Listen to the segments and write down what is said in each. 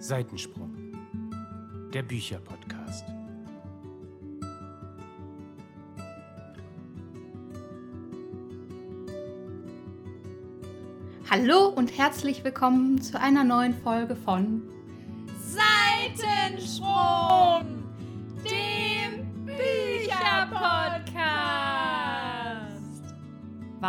Seitensprung, der Bücherpodcast. Hallo und herzlich willkommen zu einer neuen Folge von Seitensprung,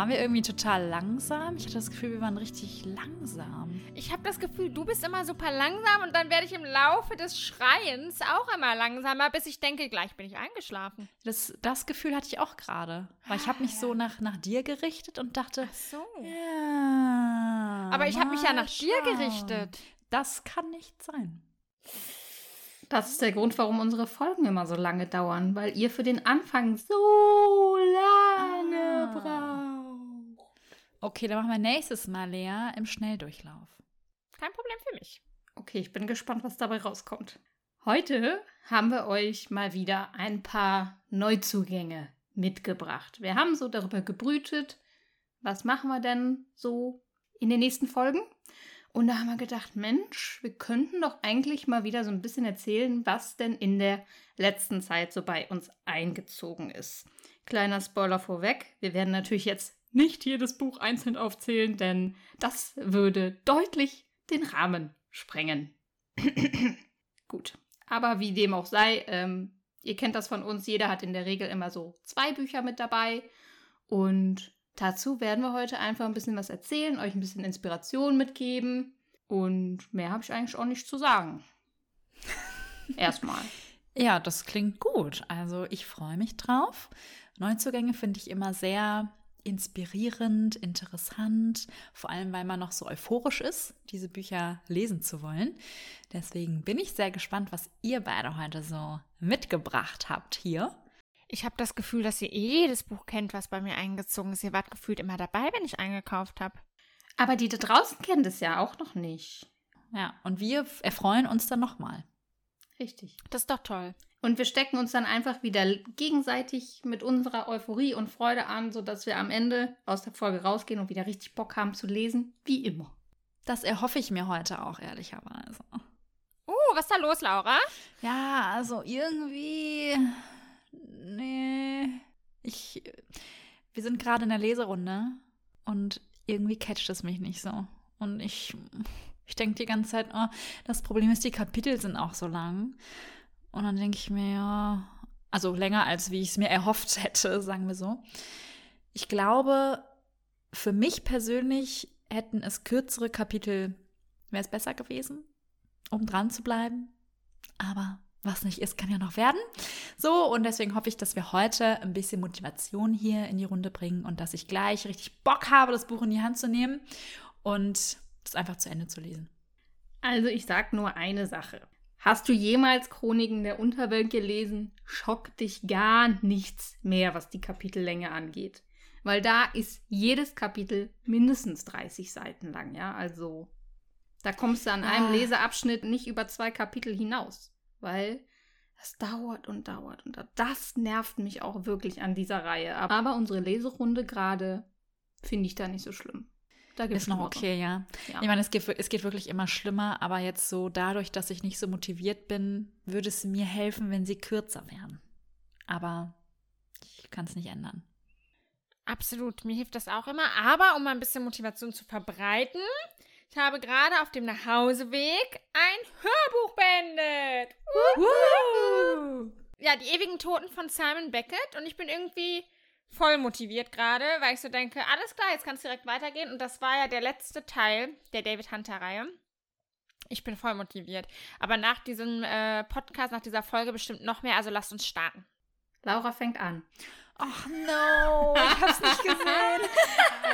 Waren wir irgendwie total langsam? Ich hatte das Gefühl, wir waren richtig langsam. Ich habe das Gefühl, du bist immer super langsam und dann werde ich im Laufe des Schreiens auch immer langsamer, bis ich denke, gleich bin ich eingeschlafen. Das, das Gefühl hatte ich auch gerade. Weil ich habe mich so nach, nach dir gerichtet und dachte, Ach so. ja. Aber ich habe mich ja nach dir schauen. gerichtet. Das kann nicht sein. Das ist der Grund, warum unsere Folgen immer so lange dauern, weil ihr für den Anfang so lange Ah. braucht. Okay, dann machen wir nächstes Mal, Lea, im Schnelldurchlauf. Kein Problem für mich. Okay, ich bin gespannt, was dabei rauskommt. Heute haben wir euch mal wieder ein paar Neuzugänge mitgebracht. Wir haben so darüber gebrütet, was machen wir denn so in den nächsten Folgen? Und da haben wir gedacht, Mensch, wir könnten doch eigentlich mal wieder so ein bisschen erzählen, was denn in der letzten Zeit so bei uns eingezogen ist. Kleiner Spoiler vorweg, wir werden natürlich jetzt nicht jedes Buch einzeln aufzählen, denn das würde deutlich den Rahmen sprengen. Gut, aber wie dem auch sei, ähm, ihr kennt das von uns, jeder hat in der Regel immer so zwei Bücher mit dabei und dazu werden wir heute einfach ein bisschen was erzählen, euch ein bisschen Inspiration mitgeben und mehr habe ich eigentlich auch nicht zu sagen. Erstmal. Ja, das klingt gut. Also ich freue mich drauf. Neuzugänge finde ich immer sehr inspirierend, interessant, vor allem weil man noch so euphorisch ist, diese Bücher lesen zu wollen. Deswegen bin ich sehr gespannt, was ihr beide heute so mitgebracht habt hier. Ich habe das Gefühl, dass ihr jedes Buch kennt, was bei mir eingezogen ist. Ihr wart gefühlt immer dabei, wenn ich eingekauft habe. Aber die da draußen kennen das ja auch noch nicht. Ja, und wir erfreuen uns dann nochmal. Richtig. Das ist doch toll. Und wir stecken uns dann einfach wieder gegenseitig mit unserer Euphorie und Freude an, sodass wir am Ende aus der Folge rausgehen und wieder richtig Bock haben zu lesen, wie immer. Das erhoffe ich mir heute auch, ehrlicherweise. Uh, was ist da los, Laura? Ja, also irgendwie. Nee. Ich. Wir sind gerade in der Leserunde und irgendwie catcht es mich nicht so. Und ich. Ich denke die ganze Zeit, oh, das Problem ist, die Kapitel sind auch so lang. Und dann denke ich mir, ja. Also länger als wie ich es mir erhofft hätte, sagen wir so. Ich glaube, für mich persönlich hätten es kürzere Kapitel, wäre es besser gewesen, um dran zu bleiben. Aber was nicht ist, kann ja noch werden. So, und deswegen hoffe ich, dass wir heute ein bisschen Motivation hier in die Runde bringen und dass ich gleich richtig Bock habe, das Buch in die Hand zu nehmen und das einfach zu Ende zu lesen. Also ich sag nur eine Sache. Hast du jemals Chroniken der Unterwelt gelesen? Schockt dich gar nichts mehr, was die Kapitellänge angeht. Weil da ist jedes Kapitel mindestens 30 Seiten lang, ja. Also da kommst du an einem Ah. Leseabschnitt nicht über zwei Kapitel hinaus. Weil das dauert und dauert und. Das nervt mich auch wirklich an dieser Reihe. Aber unsere Leserunde gerade finde ich da nicht so schlimm. Da gibt's Ist noch okay, ja. Ja. Ich meine, es geht, es geht wirklich immer schlimmer, aber jetzt so dadurch, dass ich nicht so motiviert bin, würde es mir helfen, wenn sie kürzer wären. Aber ich kann es nicht ändern. Absolut, mir hilft das auch immer. Aber um mal ein bisschen Motivation zu verbreiten, ich habe gerade auf dem Nachhauseweg ein Hörbuch beendet. Ja, die ewigen Toten von Simon Beckett. Und ich bin irgendwie voll motiviert gerade, weil ich so denke, alles klar, jetzt kann es direkt weitergehen. Und das war ja der letzte Teil der David Hunter-Reihe. Ich bin voll motiviert. Aber nach diesem äh, Podcast, nach dieser Folge bestimmt noch mehr. Also lasst uns starten. Laura fängt an. Ach no, ich hab's nicht gesehen.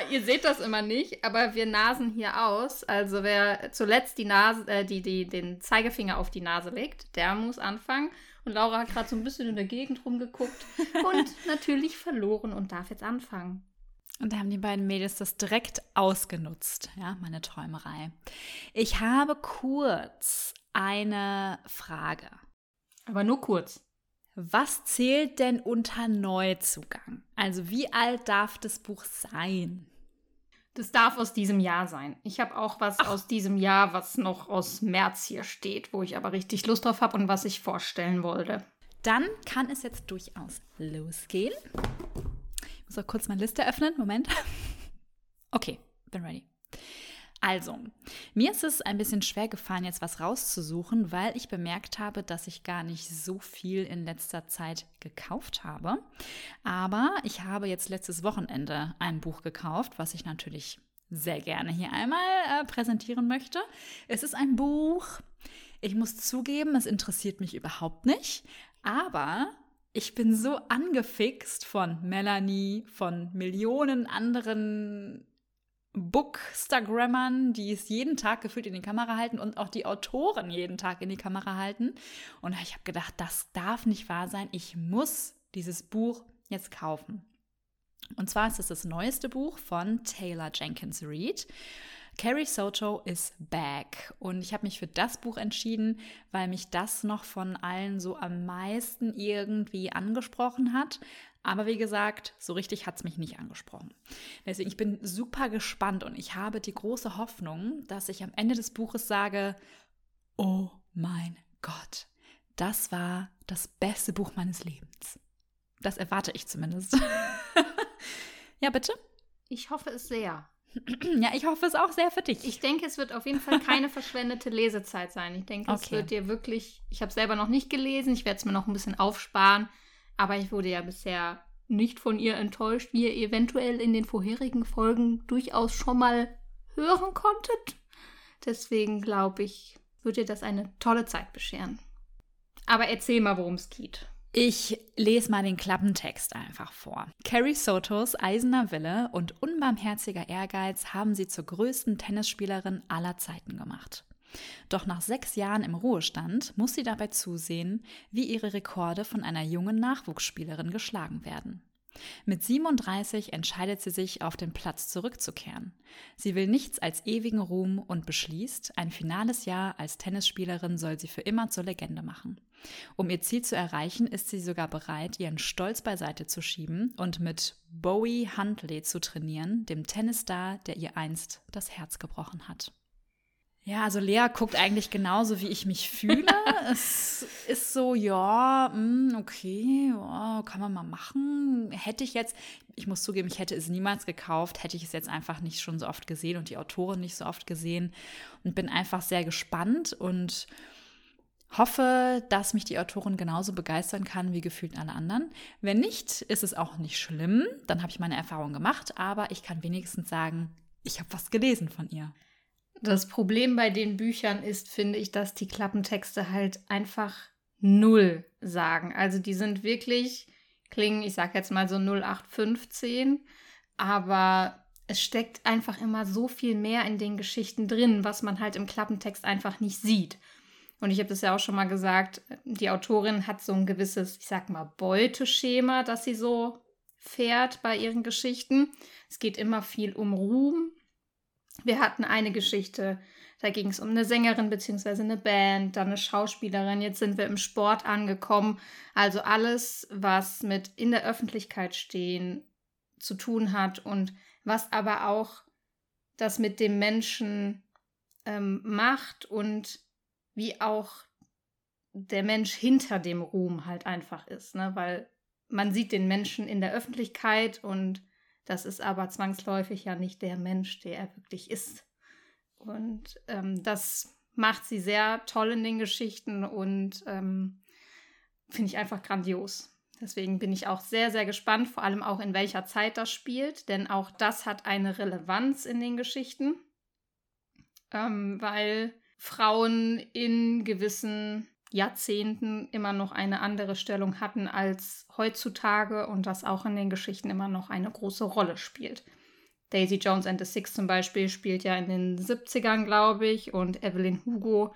Ihr seht das immer nicht, aber wir nasen hier aus. Also wer zuletzt die Nase, äh, die, die, den Zeigefinger auf die Nase legt, der muss anfangen. Und Laura hat gerade so ein bisschen in der Gegend rumgeguckt und natürlich verloren und darf jetzt anfangen. Und da haben die beiden Mädels das direkt ausgenutzt, ja, meine Träumerei. Ich habe kurz eine Frage. Aber nur kurz. Was zählt denn unter Neuzugang? Also wie alt darf das Buch sein? Das darf aus diesem Jahr sein. Ich habe auch was Ach. aus diesem Jahr, was noch aus März hier steht, wo ich aber richtig Lust drauf habe und was ich vorstellen wollte. Dann kann es jetzt durchaus losgehen. Ich muss auch kurz meine Liste öffnen. Moment. Okay, bin ready. Also, mir ist es ein bisschen schwer gefallen, jetzt was rauszusuchen, weil ich bemerkt habe, dass ich gar nicht so viel in letzter Zeit gekauft habe. Aber ich habe jetzt letztes Wochenende ein Buch gekauft, was ich natürlich sehr gerne hier einmal äh, präsentieren möchte. Es ist ein Buch, ich muss zugeben, es interessiert mich überhaupt nicht, aber ich bin so angefixt von Melanie, von Millionen anderen Bookstagrammern, die es jeden Tag gefühlt in die Kamera halten und auch die Autoren jeden Tag in die Kamera halten. Und ich habe gedacht, das darf nicht wahr sein. Ich muss dieses Buch jetzt kaufen. Und zwar ist es das neueste Buch von Taylor Jenkins Reid. Carrie Soto is back. Und ich habe mich für das Buch entschieden, weil mich das noch von allen so am meisten irgendwie angesprochen hat. Aber wie gesagt, so richtig hat es mich nicht angesprochen. Deswegen, ich bin super gespannt und ich habe die große Hoffnung, dass ich am Ende des Buches sage, oh mein Gott, das war das beste Buch meines Lebens. Das erwarte ich zumindest. ja, bitte? Ich hoffe es sehr. Ja, ich hoffe es auch sehr für dich. Ich denke, es wird auf jeden Fall keine verschwendete Lesezeit sein. Ich denke, okay. es wird dir wirklich, ich habe es selber noch nicht gelesen, ich werde es mir noch ein bisschen aufsparen, aber ich wurde ja bisher nicht von ihr enttäuscht, wie ihr eventuell in den vorherigen Folgen durchaus schon mal hören konntet. Deswegen glaube ich, wird dir das eine tolle Zeit bescheren. Aber erzähl mal, worum es geht. Ich lese mal den Klappentext einfach vor. Carrie Sotos eisener Wille und unbarmherziger Ehrgeiz haben sie zur größten Tennisspielerin aller Zeiten gemacht. Doch nach sechs Jahren im Ruhestand muss sie dabei zusehen, wie ihre Rekorde von einer jungen Nachwuchsspielerin geschlagen werden. Mit 37 entscheidet sie sich, auf den Platz zurückzukehren. Sie will nichts als ewigen Ruhm und beschließt, ein finales Jahr als Tennisspielerin soll sie für immer zur Legende machen. Um ihr Ziel zu erreichen, ist sie sogar bereit, ihren Stolz beiseite zu schieben und mit Bowie Huntley zu trainieren, dem Tennisstar, der ihr einst das Herz gebrochen hat. Ja, also Lea guckt eigentlich genauso, wie ich mich fühle. es ist so, ja, mm, okay, ja, kann man mal machen. Hätte ich jetzt, ich muss zugeben, ich hätte es niemals gekauft, hätte ich es jetzt einfach nicht schon so oft gesehen und die Autorin nicht so oft gesehen und bin einfach sehr gespannt und Hoffe, dass mich die Autorin genauso begeistern kann wie gefühlt alle anderen. Wenn nicht, ist es auch nicht schlimm. Dann habe ich meine Erfahrung gemacht, aber ich kann wenigstens sagen, ich habe was gelesen von ihr. Das Problem bei den Büchern ist, finde ich, dass die Klappentexte halt einfach null sagen. Also die sind wirklich, klingen, ich sag jetzt mal so 0815, aber es steckt einfach immer so viel mehr in den Geschichten drin, was man halt im Klappentext einfach nicht sieht. Und ich habe das ja auch schon mal gesagt, die Autorin hat so ein gewisses, ich sag mal, Beuteschema, das sie so fährt bei ihren Geschichten. Es geht immer viel um Ruhm. Wir hatten eine Geschichte, da ging es um eine Sängerin bzw. eine Band, dann eine Schauspielerin. Jetzt sind wir im Sport angekommen. Also alles, was mit in der Öffentlichkeit stehen zu tun hat und was aber auch das mit dem Menschen ähm, macht und wie auch der Mensch hinter dem Ruhm halt einfach ist, ne? Weil man sieht den Menschen in der Öffentlichkeit und das ist aber zwangsläufig ja nicht der Mensch, der er wirklich ist. Und ähm, das macht sie sehr toll in den Geschichten und ähm, finde ich einfach grandios. Deswegen bin ich auch sehr, sehr gespannt, vor allem auch in welcher Zeit das spielt, denn auch das hat eine Relevanz in den Geschichten, ähm, weil Frauen in gewissen Jahrzehnten immer noch eine andere Stellung hatten als heutzutage und das auch in den Geschichten immer noch eine große Rolle spielt. Daisy Jones and the Six zum Beispiel spielt ja in den 70ern, glaube ich, und Evelyn Hugo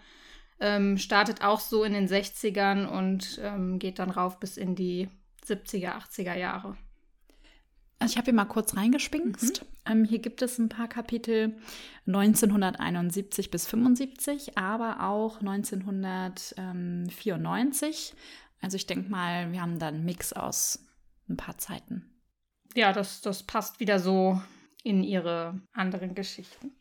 ähm, startet auch so in den 60ern und ähm, geht dann rauf bis in die 70er, 80er Jahre. Also ich habe hier mal kurz reingespinkst. Mhm. Ähm, hier gibt es ein paar Kapitel 1971 bis 75, aber auch 1994. Also ich denke mal, wir haben da einen Mix aus ein paar Zeiten. Ja, das, das passt wieder so in ihre anderen Geschichten.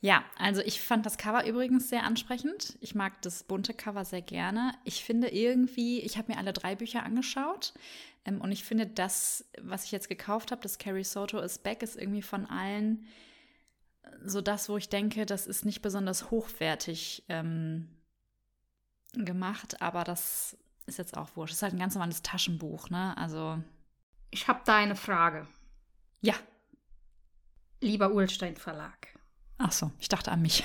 Ja, also ich fand das Cover übrigens sehr ansprechend. Ich mag das bunte Cover sehr gerne. Ich finde irgendwie, ich habe mir alle drei Bücher angeschaut ähm, und ich finde das, was ich jetzt gekauft habe, das Carrie Soto is Back, ist irgendwie von allen so das, wo ich denke, das ist nicht besonders hochwertig ähm, gemacht, aber das ist jetzt auch wurscht. Es ist halt ein ganz normales Taschenbuch, ne? Also. Ich habe da eine Frage. Ja. Lieber Ulstein Verlag. Ach so, ich dachte an mich.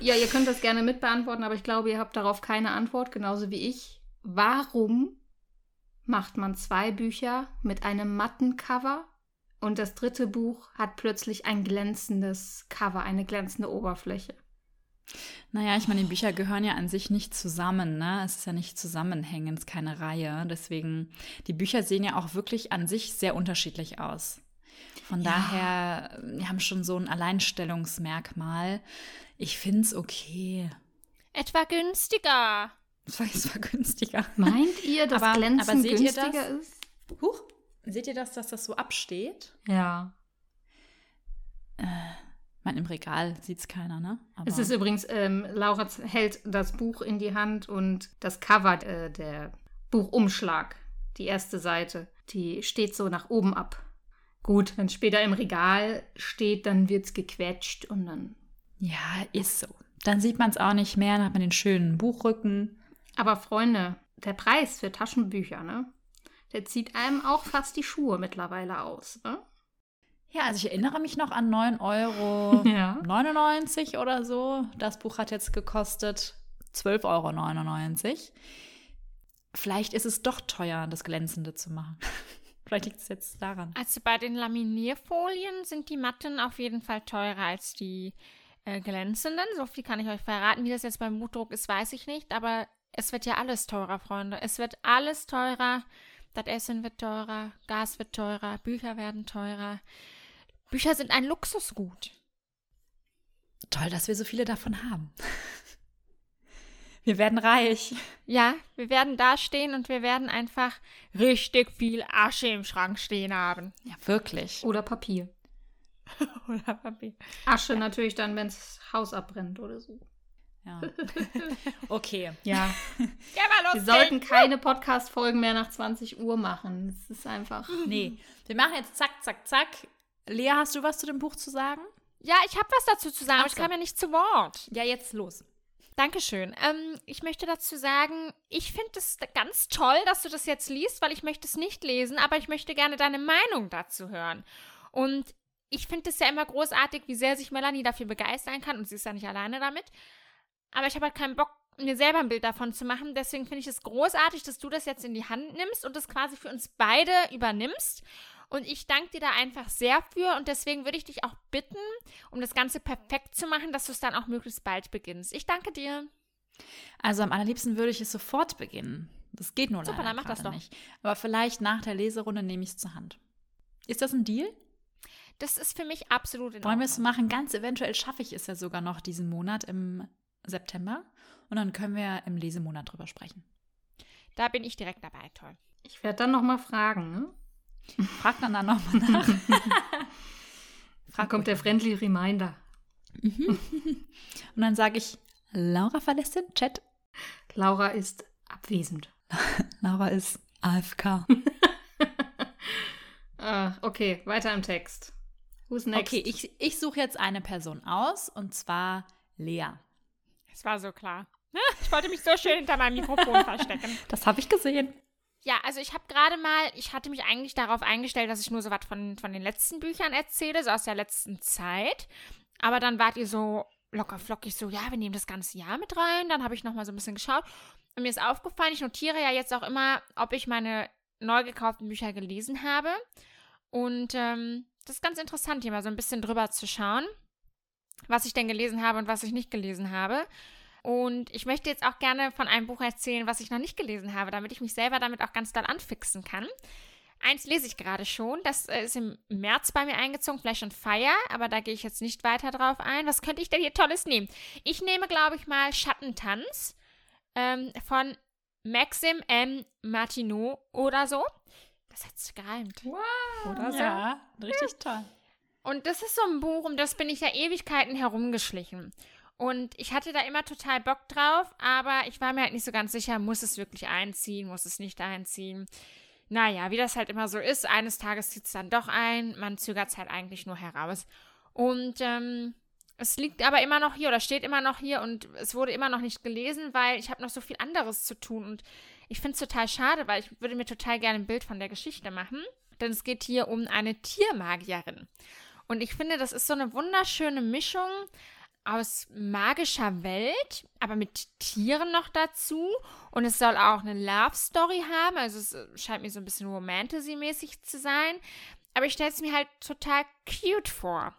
Ja, ihr könnt das gerne mitbeantworten, aber ich glaube, ihr habt darauf keine Antwort, genauso wie ich. Warum macht man zwei Bücher mit einem matten Cover und das dritte Buch hat plötzlich ein glänzendes Cover, eine glänzende Oberfläche? Naja, ich meine, die Bücher gehören ja an sich nicht zusammen, ne? Es ist ja nicht zusammenhängend, es ist keine Reihe. Deswegen, die Bücher sehen ja auch wirklich an sich sehr unterschiedlich aus. Von Ja. daher, wir haben schon so ein Alleinstellungsmerkmal. Ich finde es okay. Etwa günstiger. Es war, war günstiger. Meint ihr, dass Aber- Glänzen aber seht ihr günstiger das? ist? Huch, seht ihr das, dass das so absteht? Ja. Ich meine, im Regal sieht es keiner, ne? Aber Es ist übrigens, ähm, Laura hält das Buch in die Hand und das Cover, äh, der Buchumschlag, die erste Seite, die steht so nach oben ab. Gut, wenn es später im Regal steht, dann wird es gequetscht und dann. ja, ist so. Dann sieht man es auch nicht mehr, dann hat man den schönen Buchrücken. Aber Freunde, der Preis für Taschenbücher, ne? Der zieht einem auch fast die Schuhe mittlerweile aus, ne? Ja, also ich erinnere mich noch an 9,99 Euro Ja. 99 oder so. Das Buch hat jetzt gekostet 12,99 Euro. Vielleicht ist es doch teuer, das Glänzende zu machen. Vielleicht liegt es jetzt daran. Also bei den Laminierfolien sind die matten auf jeden Fall teurer als die äh, glänzenden. So viel kann ich euch verraten. Wie das jetzt beim Buchdruck ist, weiß ich nicht. Aber es wird ja alles teurer, Freunde. Es wird alles teurer. Das Essen wird teurer, Gas wird teurer, Bücher werden teurer. Bücher sind ein Luxusgut. Toll, dass wir so viele davon haben. Wir werden reich. Ja, wir werden da stehen und wir werden einfach richtig viel Asche im Schrank stehen haben. Ja, wirklich. Oder Papier. Oder Papier. Asche natürlich dann, wenn das Haus abbrennt oder so. Ja. Okay. Ja. Ja, mal los. Wir sollten keine Podcast-Folgen mehr nach 20 Uhr machen. Es ist einfach. Nee, wir machen jetzt zack, zack, zack. Lea, hast du was zu dem Buch zu sagen? Ja, ich habe was dazu zu sagen, aber Ach ich so. kam ja nicht zu Wort. Ja, jetzt los. Dankeschön. Ähm, ich möchte dazu sagen, ich finde es ganz toll, dass du das jetzt liest, weil ich möchte es nicht lesen, aber ich möchte gerne deine Meinung dazu hören. Und ich finde es ja immer großartig, wie sehr sich Melanie dafür begeistern kann und sie ist ja nicht alleine damit. Aber ich habe halt keinen Bock, mir selber ein Bild davon zu machen. Deswegen finde ich es großartig, dass du das jetzt in die Hand nimmst und das quasi für uns beide übernimmst. Und ich danke dir da einfach sehr für und deswegen würde ich dich auch bitten, um das Ganze perfekt zu machen, dass du es dann auch möglichst bald beginnst. Ich danke dir. Also am allerliebsten würde ich es sofort beginnen. Das geht nur Super, leider dann mach das doch. nicht. Aber vielleicht nach der Leserunde nehme ich es zur Hand. Ist das ein Deal? Das ist für mich absolut in Wollen wir es machen? Ganz eventuell schaffe ich es ja sogar noch diesen Monat im September. Und dann können wir im Lesemonat drüber sprechen. Da bin ich direkt dabei, toll. Ich werde dann nochmal fragen, ne? Frag dann dann nochmal nach. Dann kommt der friendly Reminder. Und dann sage ich, Laura verlässt den Chat. Laura ist abwesend. Laura ist AFK. Ah, okay, weiter im Text. Who's next? Okay, ich, ich suche jetzt eine Person aus und zwar Lea. Es war so klar. Ich wollte mich so schön hinter meinem Mikrofon verstecken. Das habe ich gesehen. Ja, also ich habe gerade mal, ich hatte mich eigentlich darauf eingestellt, dass ich nur so was von, von den letzten Büchern erzähle, so aus der letzten Zeit. Aber dann wart ihr so locker flockig so, ja, wir nehmen das ganze Jahr mit rein. Dann habe ich nochmal so ein bisschen geschaut. Und mir ist aufgefallen, ich notiere ja jetzt auch immer, ob ich meine neu gekauften Bücher gelesen habe. Und ähm, das ist ganz interessant, hier mal so ein bisschen drüber zu schauen, was ich denn gelesen habe und was ich nicht gelesen habe. Und ich möchte jetzt auch gerne von einem Buch erzählen, was ich noch nicht gelesen habe, damit ich mich selber damit auch ganz doll anfixen kann. Eins lese ich gerade schon. Das äh, ist im März bei mir eingezogen, Flash and Fire, aber da gehe ich jetzt nicht weiter drauf ein. Was könnte ich denn hier Tolles nehmen? Ich nehme, glaube ich, mal Schattentanz ähm, von Maxim M. Martineau oder so. Das hat sich gereimt. Wow. Oder so. Ja, richtig toll. Und das ist so ein Buch, um das bin ich ja Ewigkeiten herumgeschlichen. Und ich hatte da immer total Bock drauf, aber ich war mir halt nicht so ganz sicher, muss es wirklich einziehen, muss es nicht einziehen. Naja, wie das halt immer so ist, eines Tages zieht es dann doch ein, man zögert es halt eigentlich nur heraus. Und ähm, es liegt aber immer noch hier oder steht immer noch hier und es wurde immer noch nicht gelesen, weil ich habe noch so viel anderes zu tun und ich finde es total schade, weil ich würde mir total gerne ein Bild von der Geschichte machen, denn es geht hier um eine Tiermagierin. Und ich finde, das ist so eine wunderschöne Mischung aus magischer Welt, aber mit Tieren noch dazu. Und es soll auch eine Love Story haben. Also es äh, scheint mir so ein bisschen Romantasy-mäßig zu sein. Aber ich stelle es mir halt total cute vor.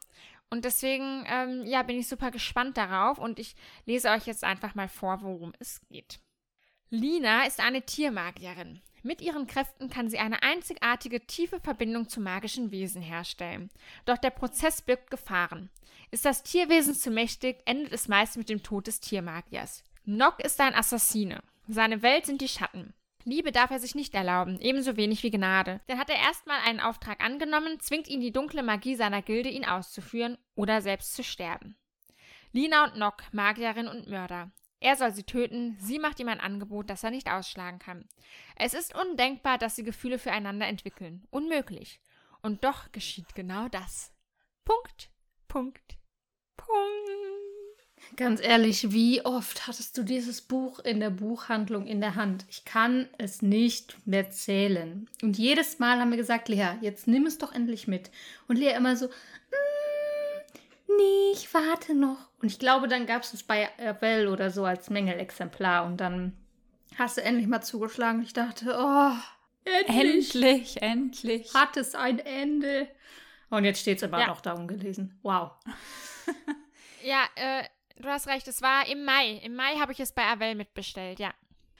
Und deswegen, ähm, ja, bin ich super gespannt darauf. Und ich lese euch jetzt einfach mal vor, worum es geht. Lina ist eine Tiermagierin. Mit ihren Kräften kann sie eine einzigartige, tiefe Verbindung zu magischen Wesen herstellen. Doch der Prozess birgt Gefahren. Ist das Tierwesen zu mächtig, endet es meist mit dem Tod des Tiermagiers. Nock ist ein Assassine. Seine Welt sind die Schatten. Liebe darf er sich nicht erlauben, ebenso wenig wie Gnade. Denn hat er erstmal einen Auftrag angenommen, zwingt ihn die dunkle Magie seiner Gilde, ihn auszuführen oder selbst zu sterben. Lina und Nock, Magierin und Mörder. Er soll sie töten, sie macht ihm ein Angebot, das er nicht ausschlagen kann. Es ist undenkbar, dass sie Gefühle füreinander entwickeln. Unmöglich. Und doch geschieht genau das. Punkt, Punkt, Punkt. Ganz ehrlich, wie oft hattest du dieses Buch in der Buchhandlung in der Hand? Ich kann es nicht mehr zählen. Und jedes Mal haben wir gesagt, Lea, jetzt nimm es doch endlich mit. Und Lea immer so, nee, ich warte noch. Und ich glaube, dann gab es es bei Avell oder so als Mängelexemplar. Und dann hast du endlich mal zugeschlagen. Ich dachte, oh, endlich. Endlich, endlich. Hat es ein Ende. Und jetzt steht es aber Ja. noch da ungelesen. Wow. Ja, äh, du hast recht, es war im Mai. Im Mai habe ich es bei Avell mitbestellt, ja.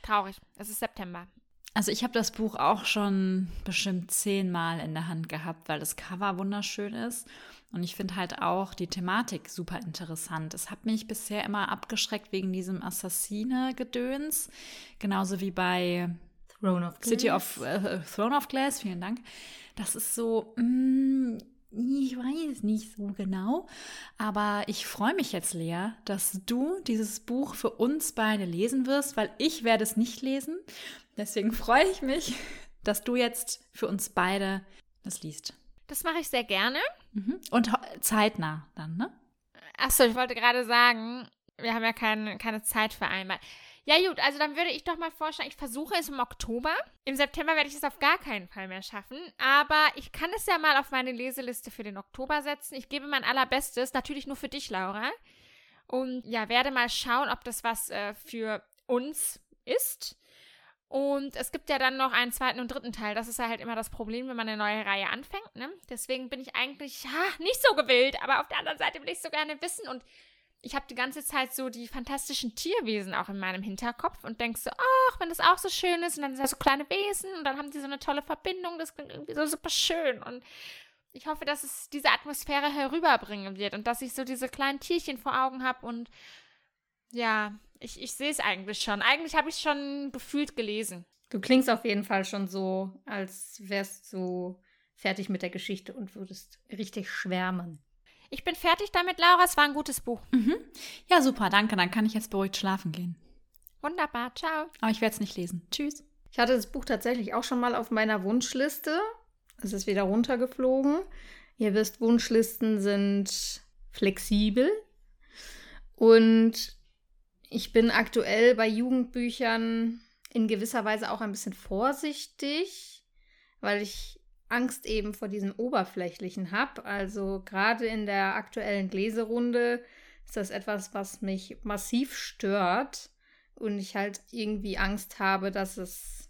Traurig. Es ist September. Also ich habe das Buch auch schon bestimmt zehnmal in der Hand gehabt, weil das Cover wunderschön ist. Und ich finde halt auch die Thematik super interessant. Es hat mich bisher immer abgeschreckt wegen diesem Assassine-Gedöns. Genauso wie bei Throne of City Glass. of äh, Throne of Glass, vielen Dank. Das ist so, mm, ich weiß nicht so genau, aber ich freue mich jetzt, Lea, dass du dieses Buch für uns beide lesen wirst, weil ich werde es nicht lesen. Deswegen freue ich mich, dass du jetzt für uns beide das liest. Das mache ich sehr gerne. Mhm. Und zeitnah dann, ne? Achso, ich wollte gerade sagen, wir haben ja keine, keine Zeit vereinbart. Ja, gut, also dann würde ich doch mal vorschlagen, ich versuche es im Oktober. Im September werde ich es auf gar keinen Fall mehr schaffen. Aber ich kann es ja mal auf meine Leseliste für den Oktober setzen. Ich gebe mein allerbestes, natürlich nur für dich, Laura. Und ja, werde mal schauen, ob das was äh, für uns ist. Und es gibt ja dann noch einen zweiten und dritten Teil. Das ist ja halt immer das Problem, wenn man eine neue Reihe anfängt. Ne? Deswegen bin ich eigentlich ja, nicht so gewillt. Aber auf der anderen Seite will ich so gerne wissen. Und ich habe die ganze Zeit so die fantastischen Tierwesen auch in meinem Hinterkopf und denke so, ach, wenn das auch so schön ist. Und dann sind da so kleine Wesen und dann haben die so eine tolle Verbindung. Das klingt irgendwie so super schön. Und ich hoffe, dass es diese Atmosphäre herüberbringen wird und dass ich so diese kleinen Tierchen vor Augen habe und ja, ich, ich sehe es eigentlich schon. Eigentlich habe ich es schon gefühlt gelesen. Du klingst auf jeden Fall schon so, als wärst du fertig mit der Geschichte und würdest richtig schwärmen. Ich bin fertig damit, Laura. Es war ein gutes Buch. Mhm. Ja, super, danke. Dann kann ich jetzt beruhigt schlafen gehen. Wunderbar. Ciao. Aber ich werde es nicht lesen. Tschüss. Ich hatte das Buch tatsächlich auch schon mal auf meiner Wunschliste. Es ist wieder runtergeflogen. Ihr wisst, Wunschlisten sind flexibel. Und ich bin aktuell bei Jugendbüchern in gewisser Weise auch ein bisschen vorsichtig, weil ich Angst eben vor diesem Oberflächlichen habe. Also gerade in der aktuellen Leserunde ist das etwas, was mich massiv stört und ich halt irgendwie Angst habe, dass es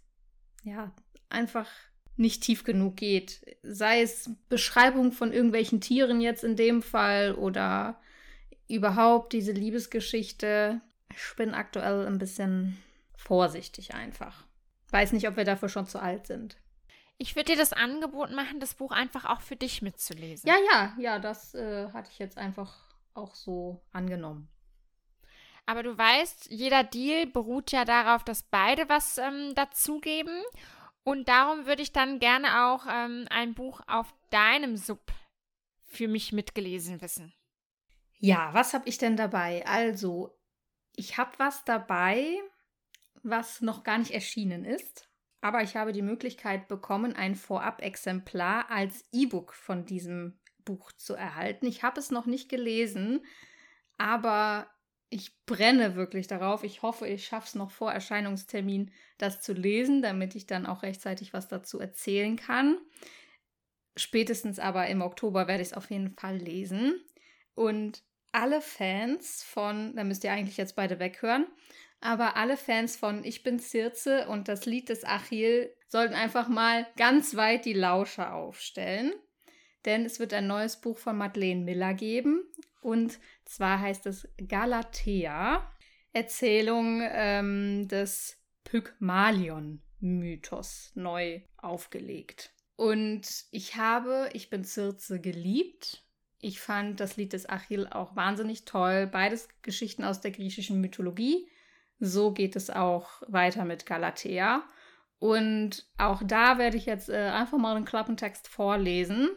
ja einfach nicht tief genug geht. Sei es Beschreibung von irgendwelchen Tieren jetzt in dem Fall oder überhaupt diese Liebesgeschichte. Ich bin aktuell ein bisschen vorsichtig einfach. Weiß nicht, ob wir dafür schon zu alt sind. Ich würde dir das Angebot machen, das Buch einfach auch für dich mitzulesen. Ja, ja, ja, das äh, hatte ich jetzt einfach auch so angenommen. Aber du weißt, jeder Deal beruht ja darauf, dass beide was ähm, dazugeben. Und darum würde ich dann gerne auch ähm, ein Buch auf deinem Sub für mich mitgelesen wissen. Ja, was habe ich denn dabei? Also, ich habe was dabei, was noch gar nicht erschienen ist. Aber ich habe die Möglichkeit bekommen, ein Vorab-Exemplar als E-Book von diesem Buch zu erhalten. Ich habe es noch nicht gelesen, aber ich brenne wirklich darauf. Ich hoffe, ich schaffe es noch vor Erscheinungstermin, das zu lesen, damit ich dann auch rechtzeitig was dazu erzählen kann. Spätestens aber im Oktober werde ich es auf jeden Fall lesen. Und alle Fans von, da müsst ihr eigentlich jetzt beide weghören, aber alle Fans von Ich bin Circe und das Lied des Achill sollten einfach mal ganz weit die Lauscher aufstellen. Denn es wird ein neues Buch von Madeleine Miller geben. Und zwar heißt es Galatea, Erzählung ähm, des Pygmalion-Mythos neu aufgelegt. Und ich habe Ich bin Circe geliebt. Ich fand das Lied des Achill auch wahnsinnig toll. Beides Geschichten aus der griechischen Mythologie. So geht es auch weiter mit Galatea. Und auch da werde ich jetzt äh, einfach mal einen Klappentext vorlesen,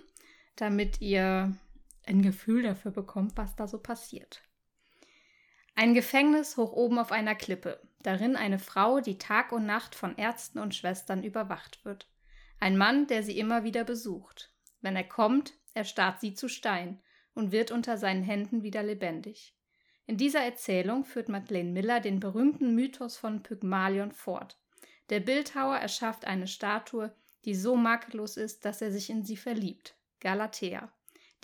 damit ihr ein Gefühl dafür bekommt, was da so passiert. Ein Gefängnis hoch oben auf einer Klippe, darin eine Frau, die Tag und Nacht von Ärzten und Schwestern überwacht wird. Ein Mann, der sie immer wieder besucht. Wenn er kommt, erstarrt sie zu Stein und wird unter seinen Händen wieder lebendig. In dieser Erzählung führt Madeleine Miller den berühmten Mythos von Pygmalion fort. Der Bildhauer erschafft eine Statue, die so makellos ist, dass er sich in sie verliebt. Galatea.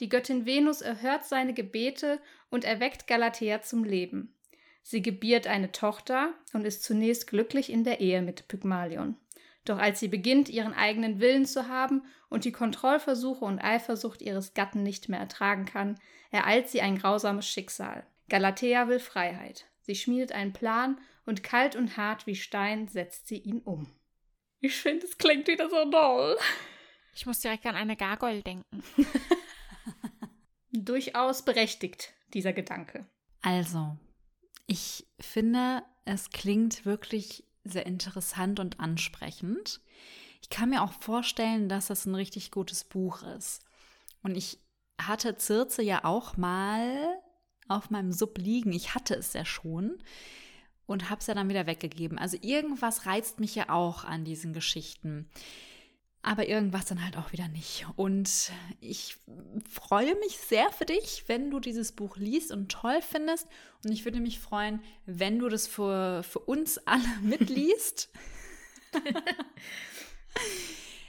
Die Göttin Venus erhört seine Gebete und erweckt Galatea zum Leben. Sie gebiert eine Tochter und ist zunächst glücklich in der Ehe mit Pygmalion. Doch als sie beginnt, ihren eigenen Willen zu haben und die Kontrollversuche und Eifersucht ihres Gatten nicht mehr ertragen kann, ereilt sie ein grausames Schicksal. Galatea will Freiheit. Sie schmiedet einen Plan und kalt und hart wie Stein setzt sie ihn um. Ich finde, es klingt wieder so doll. Ich muss direkt an eine Gargoyle denken. Durchaus berechtigt, dieser Gedanke. Also, ich finde, es klingt wirklich sehr interessant und ansprechend. Ich kann mir auch vorstellen, dass das ein richtig gutes Buch ist. Und ich hatte Zirze ja auch mal auf meinem Sub liegen. Ich hatte es ja schon und habe es ja dann wieder weggegeben. Also irgendwas reizt mich ja auch an diesen Geschichten aber irgendwas dann halt auch wieder nicht. Und ich freue mich sehr für dich, wenn du dieses Buch liest und toll findest. Und ich würde mich freuen, wenn du das für, für uns alle mitliest.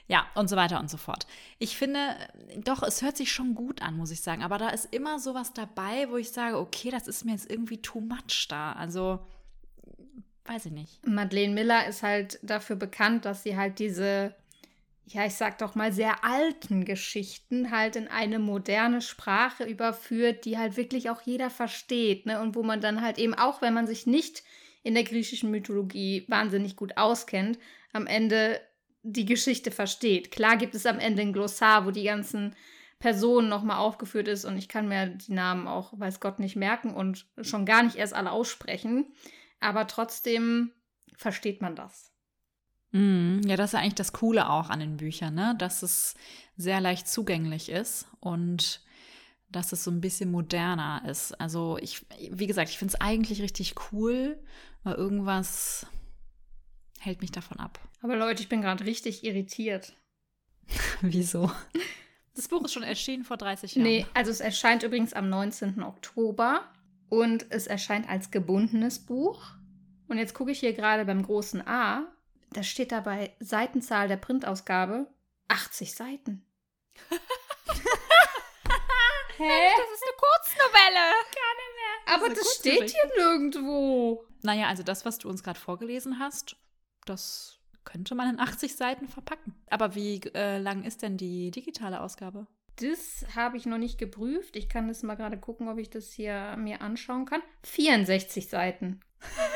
ja, und so weiter und so fort. Ich finde, doch, es hört sich schon gut an, muss ich sagen. Aber da ist immer sowas dabei, wo ich sage, okay, das ist mir jetzt irgendwie too much da. Also, weiß ich nicht. Madeleine Miller ist halt dafür bekannt, dass sie halt diese ja, ich sag doch mal, sehr alten Geschichten halt in eine moderne Sprache überführt, die halt wirklich auch jeder versteht, ne? Und wo man dann halt eben, auch wenn man sich nicht in der griechischen Mythologie wahnsinnig gut auskennt, am Ende die Geschichte versteht. Klar gibt es am Ende ein Glossar, wo die ganzen Personen nochmal aufgeführt ist und ich kann mir die Namen auch, weiß Gott, nicht merken und schon gar nicht erst alle aussprechen. Aber trotzdem versteht man das. Mm, ja, das ist eigentlich das Coole auch an den Büchern, ne? dass es sehr leicht zugänglich ist und dass es so ein bisschen moderner ist. Also ich, wie gesagt, ich finde es eigentlich richtig cool, weil irgendwas hält mich davon ab. Aber Leute, ich bin gerade richtig irritiert. Wieso? Das Buch ist schon erschienen vor 30 Jahren. Nee, also es erscheint übrigens am 19. Oktober und es erscheint als gebundenes Buch. Und jetzt gucke ich hier gerade beim großen A da steht dabei Seitenzahl der Printausgabe 80 Seiten. Hä? Das ist eine Kurznovelle. Gar nicht mehr. Aber das, das steht hier nirgendwo. Naja, also das, was du uns gerade vorgelesen hast, das könnte man in 80 Seiten verpacken. Aber wie äh, lang ist denn die digitale Ausgabe? Das habe ich noch nicht geprüft. Ich kann das mal gerade gucken, ob ich das hier mir anschauen kann. 64 Seiten.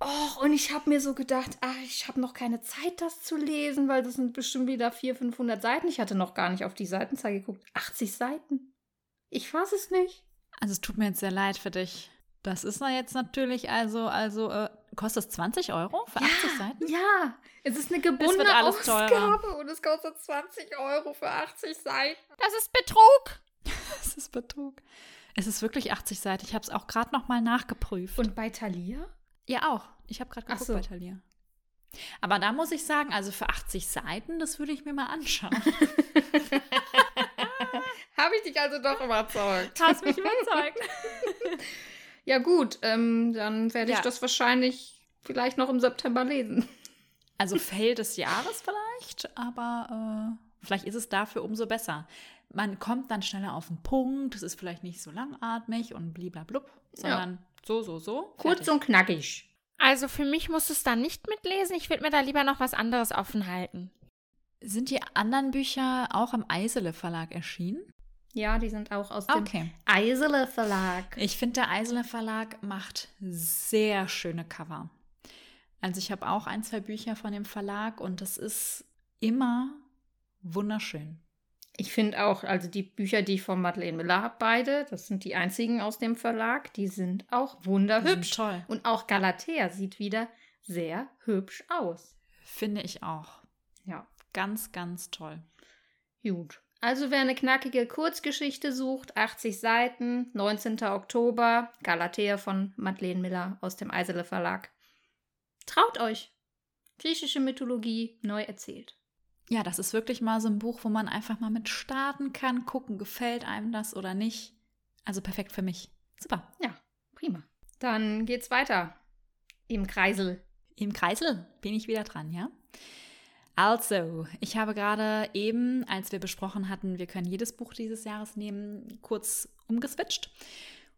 Oh, und ich habe mir so gedacht, ach, ich habe noch keine Zeit, das zu lesen, weil das sind bestimmt wieder 400, 500 Seiten. Ich hatte noch gar nicht auf die Seitenzahl geguckt. 80 Seiten. Ich fasse es nicht. Also es tut mir jetzt sehr leid für dich. Das ist na jetzt natürlich also, also äh, kostet es 20 Euro für ja, 80 Seiten? Ja, es ist eine gebundene Ausgabe teurer. und es kostet 20 Euro für 80 Seiten. Das ist Betrug. Das ist Betrug. Es ist wirklich 80 Seiten. Ich habe es auch gerade noch mal nachgeprüft. Und bei Thalia? Ja, auch. Ich habe gerade geguckt so. bei Thalia. Aber da muss ich sagen, also für 80 Seiten, das würde ich mir mal anschauen. Habe ich dich also doch überzeugt. Hast mich überzeugt. Ja gut, ähm, dann werde ich Ja. das wahrscheinlich vielleicht noch im September lesen. Also Fail des Jahres vielleicht, aber äh, vielleicht ist es dafür umso besser. Man kommt dann schneller auf den Punkt, es ist vielleicht nicht so langatmig und bliblablub, sondern so, so, so. Kurz fertig. und knackig. Also für mich musst du es dann nicht mitlesen. Ich würde mir da lieber noch was anderes offen halten. Sind die anderen Bücher auch im Eisele Verlag erschienen? Ja, die sind auch aus dem Okay. Eisele Verlag. Ich finde, der Eisele Verlag macht sehr schöne Cover. Also ich habe auch ein, zwei Bücher von dem Verlag und das ist immer wunderschön. Ich finde auch, also die Bücher, die ich von Madeleine Miller habe, beide, das sind die einzigen aus dem Verlag, die sind auch Die sind wunderhübsch. toll. Und auch Galatea sieht wieder sehr hübsch aus. Finde ich auch. Ja, Ganz, ganz toll. gut. Also wer eine knackige Kurzgeschichte sucht, 80 Seiten, 19. Oktober, Galatea von Madeleine Miller aus dem Eisele Verlag. Traut euch. Griechische Mythologie neu erzählt. Ja, das ist wirklich mal so ein Buch, wo man einfach mal mit starten kann, gucken, gefällt einem das oder nicht. Also perfekt für mich. Super. Ja, prima. Dann geht's weiter. Im Kreisel. Im Kreisel bin ich wieder dran, ja? Also, ich habe gerade eben, als wir besprochen hatten, wir können jedes Buch dieses Jahres nehmen, kurz umgeswitcht.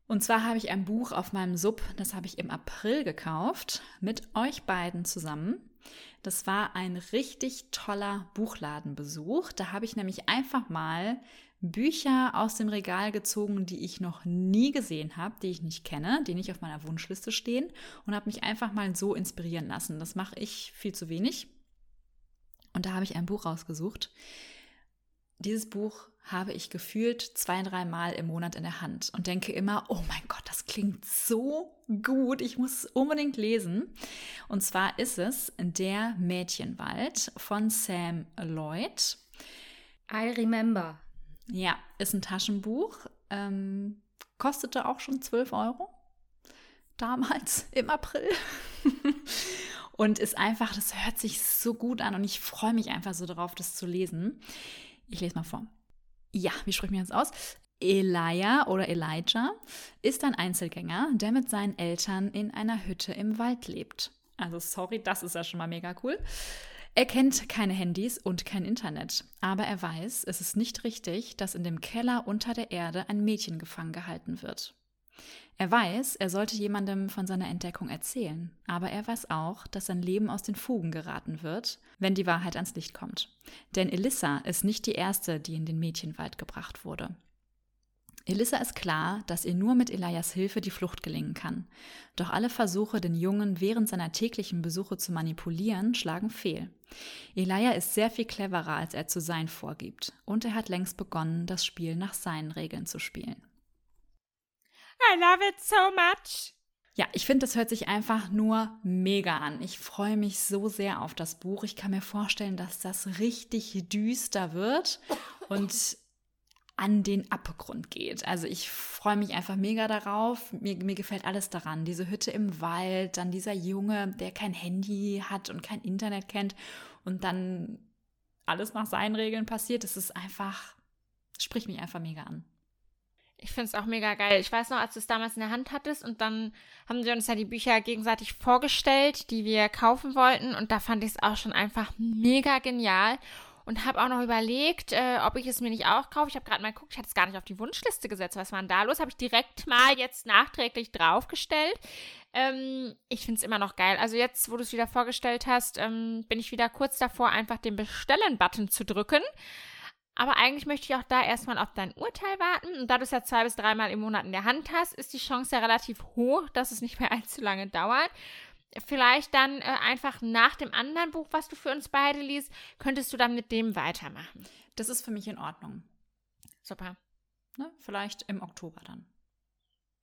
Und zwar habe ich ein Buch auf meinem Sub, das habe ich im April gekauft, mit euch beiden zusammen. Das war ein richtig toller Buchladenbesuch. Da habe ich nämlich einfach mal Bücher aus dem Regal gezogen, die ich noch nie gesehen habe, die ich nicht kenne, die nicht auf meiner Wunschliste stehen und habe mich einfach mal so inspirieren lassen. Das mache ich viel zu wenig. Und da habe ich ein Buch rausgesucht. Dieses Buch habe ich gefühlt zwei, drei Mal im Monat in der Hand und denke immer, oh mein Gott, klingt so gut, ich muss es unbedingt lesen. Und zwar ist es Der Mädchenwald von Sam Lloyd. I remember. Ja, ist ein Taschenbuch, ähm, kostete auch schon 12 Euro damals im April. und ist einfach, das hört sich so gut an und ich freue mich einfach so darauf, das zu lesen. Ich lese mal vor. Ja, wie spricht man jetzt aus? Elijah oder Elijah ist ein Einzelgänger, der mit seinen Eltern in einer Hütte im Wald lebt. Also sorry, das ist ja schon mal mega cool. Er kennt keine Handys und kein Internet, aber er weiß, es ist nicht richtig, dass in dem Keller unter der Erde ein Mädchen gefangen gehalten wird. Er weiß, er sollte jemandem von seiner Entdeckung erzählen, aber er weiß auch, dass sein Leben aus den Fugen geraten wird, wenn die Wahrheit ans Licht kommt. Denn Elissa ist nicht die erste, die in den Mädchenwald gebracht wurde. Elissa ist klar, dass ihr nur mit Elias Hilfe die Flucht gelingen kann. Doch alle Versuche, den Jungen während seiner täglichen Besuche zu manipulieren, schlagen fehl. Elijah ist sehr viel cleverer, als er zu sein vorgibt. Und er hat längst begonnen, das Spiel nach seinen Regeln zu spielen. I love it so much. Ja, ich finde, das hört sich einfach nur mega an. Ich freue mich so sehr auf das Buch. Ich kann mir vorstellen, dass das richtig düster wird und an den Abgrund geht. Also ich freue mich einfach mega darauf. Mir, mir gefällt alles daran. Diese Hütte im Wald, dann dieser Junge, der kein Handy hat und kein Internet kennt und dann alles nach seinen Regeln passiert. Das ist einfach, spricht mich einfach mega an. Ich finde es auch mega geil. Ich weiß noch, als du es damals in der Hand hattest und dann haben sie uns ja die Bücher gegenseitig vorgestellt, die wir kaufen wollten. Und da fand ich es auch schon einfach mega genial. Und habe auch noch überlegt, äh, ob ich es mir nicht auch kaufe. Ich habe gerade mal geguckt, ich hatte es gar nicht auf die Wunschliste gesetzt. Was war denn da los? Habe ich direkt mal jetzt nachträglich draufgestellt. Ähm, ich finde es immer noch geil. Also jetzt, wo du es wieder vorgestellt hast, ähm, bin ich wieder kurz davor, einfach den Bestellen-Button zu drücken. Aber eigentlich möchte ich auch da erstmal auf dein Urteil warten. Und da du es ja zwei bis dreimal im Monat in der Hand hast, ist die Chance ja relativ hoch, dass es nicht mehr allzu lange dauert. Vielleicht dann äh, einfach nach dem anderen Buch, was du für uns beide liest, könntest du dann mit dem weitermachen. Das ist für mich in Ordnung. Super. Ne? Vielleicht im Oktober dann.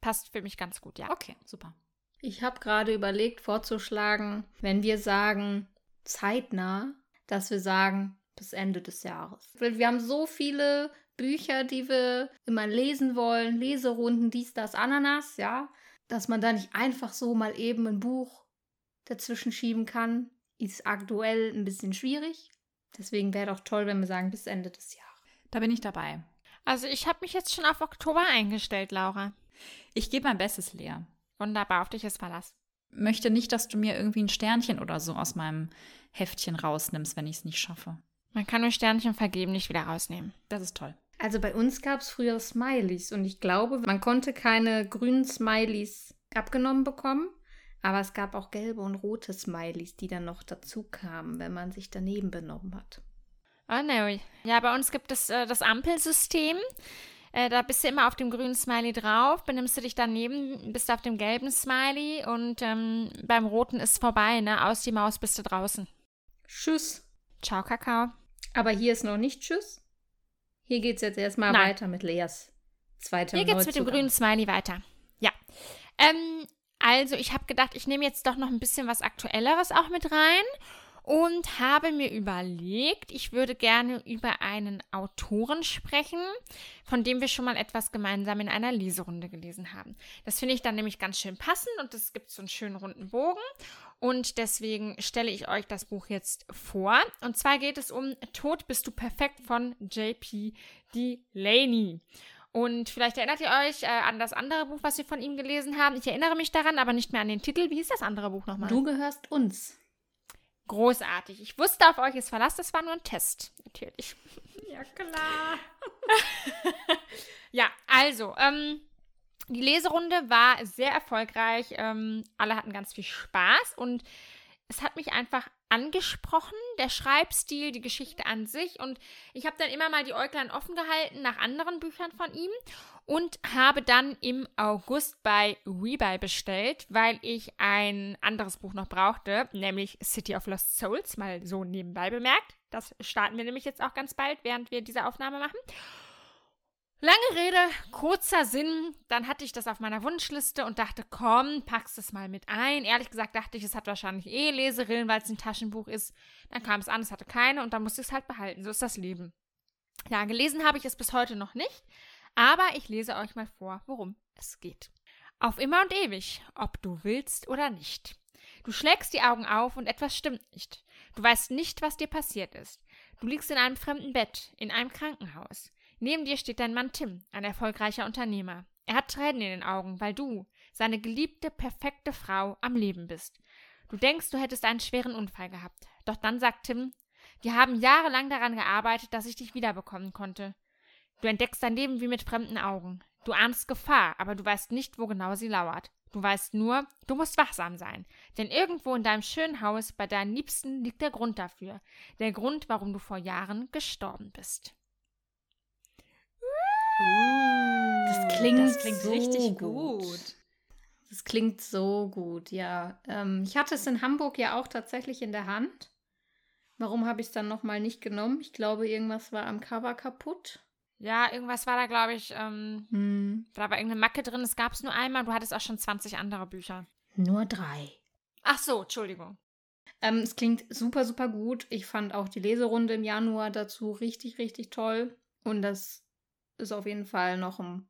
Passt für mich ganz gut, ja. Okay, super. Ich habe gerade überlegt, vorzuschlagen, wenn wir sagen zeitnah, dass wir sagen bis Ende des Jahres. Weil wir haben so viele Bücher, die wir immer lesen wollen, Leserunden, dies, das, Ananas, ja, dass man da nicht einfach so mal eben ein Buch dazwischen schieben kann, ist aktuell ein bisschen schwierig. Deswegen wäre doch toll, wenn wir sagen, bis Ende des Jahres. Da bin ich dabei. Also ich habe mich jetzt schon auf Oktober eingestellt, Laura. Ich gebe mein Bestes, Lea. Wunderbar, auf dich ist Verlass. Möchte nicht, dass du mir irgendwie ein Sternchen oder so aus meinem Heftchen rausnimmst, wenn ich es nicht schaffe. Man kann nur Sternchen vergeben, nicht wieder rausnehmen. Das ist toll. Also bei uns gab es früher Smileys und ich glaube, man konnte keine grünen Smileys abgenommen bekommen, aber es gab auch gelbe und rote Smileys, die dann noch dazu kamen, wenn man sich daneben benommen hat. Oh no. Ja, bei uns gibt es äh, das Ampelsystem. Äh, da bist du immer auf dem grünen Smiley drauf, benimmst du dich daneben, bist du auf dem gelben Smiley und ähm, beim roten ist vorbei, ne? Aus die Maus bist du draußen. Tschüss. Ciao, Kakao. Aber hier ist noch nicht Tschüss. Hier geht es jetzt erstmal Nein. weiter mit Leas zweiter Hier geht's mit dem grünen Smiley weiter. Ja. Ähm, also, ich habe gedacht, ich nehme jetzt doch noch ein bisschen was Aktuelleres auch mit rein und habe mir überlegt, ich würde gerne über einen Autoren sprechen, von dem wir schon mal etwas gemeinsam in einer Leserunde gelesen haben. Das finde ich dann nämlich ganz schön passend und es gibt so einen schönen runden Bogen. Und deswegen stelle ich euch das Buch jetzt vor. Und zwar geht es um Tod bist du perfekt von J.P. Delaney. Und vielleicht erinnert ihr euch äh, an das andere Buch, was wir von ihm gelesen haben. Ich erinnere mich daran, aber nicht mehr an den Titel. Wie hieß das andere Buch nochmal? Du gehörst uns. Großartig. Ich wusste, auf euch ist Verlass. Das war nur ein Test. Natürlich. Ja, klar. Ja, also, ähm, die Leserunde war sehr erfolgreich. Ähm, alle hatten ganz viel Spaß und es hat mich einfach angesprochen, der Schreibstil, die Geschichte an sich. Und ich habe dann immer mal die Äuglein offen gehalten nach anderen Büchern von ihm und habe dann im August bei Rebuy bestellt, weil ich ein anderes Buch noch brauchte, nämlich City of Lost Souls, mal so nebenbei bemerkt. Das starten wir nämlich jetzt auch ganz bald, während wir diese Aufnahme machen. Lange Rede, kurzer Sinn. Dann hatte ich das auf meiner Wunschliste und dachte, komm, packst es mal mit ein. Ehrlich gesagt dachte ich, es hat wahrscheinlich eh Leserillen, weil es ein Taschenbuch ist. Dann kam es an, es hatte keine und dann musste ich es halt behalten. So ist das Leben. Ja, gelesen habe ich es bis heute noch nicht, aber ich lese euch mal vor, worum es geht. Auf immer und ewig, ob du willst oder nicht. Du schlägst die Augen auf und etwas stimmt nicht. Du weißt nicht, was dir passiert ist. Du liegst in einem fremden Bett, in einem Krankenhaus. Neben dir steht dein Mann Tim, ein erfolgreicher Unternehmer. Er hat Tränen in den Augen, weil du, seine geliebte, perfekte Frau, am Leben bist. Du denkst, du hättest einen schweren Unfall gehabt. Doch dann sagt Tim, wir haben jahrelang daran gearbeitet, dass ich dich wiederbekommen konnte. Du entdeckst dein Leben wie mit fremden Augen. Du ahnst Gefahr, aber du weißt nicht, wo genau sie lauert. Du weißt nur, du musst wachsam sein. Denn irgendwo in deinem schönen Haus bei deinen Liebsten liegt der Grund dafür. Der Grund, warum du vor Jahren gestorben bist. Das klingt, Das klingt so richtig gut. gut. Das klingt so gut, ja. Ähm, ich hatte es in Hamburg ja auch tatsächlich in der Hand. Warum habe ich es dann nochmal nicht genommen? Ich glaube, irgendwas war am Cover kaputt. Ja, irgendwas war da, glaube ich, ähm, Hm. da war irgendeine Macke drin. Es gab es nur einmal. Du hattest auch schon 20 andere Bücher. Nur drei. Ach so, Entschuldigung. Ähm, es klingt super, super gut. Ich fand auch die Leserunde im Januar dazu richtig, richtig toll. Und das ist auf jeden Fall noch ein